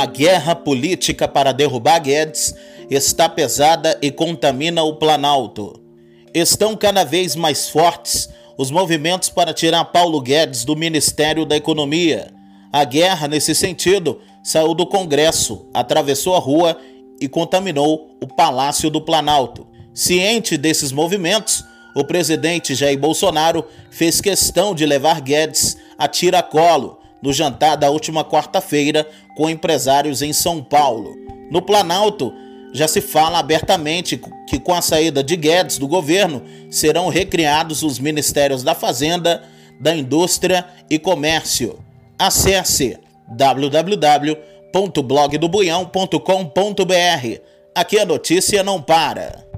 A guerra política para derrubar Guedes está pesada e contamina o Planalto. Estão cada vez mais fortes os movimentos para tirar Paulo Guedes do Ministério da Economia. A guerra, nesse sentido, saiu do Congresso, atravessou a rua e contaminou o Palácio do Planalto. Ciente desses movimentos, o presidente Jair Bolsonaro fez questão de levar Guedes a tiracolo no jantar da última quarta-feira com empresários em São Paulo. No Planalto, já se fala abertamente que com a saída de Guedes do governo serão recriados os ministérios da Fazenda, da Indústria e Comércio. Acesse www.blogdobuião.com.br. Aqui a notícia não para.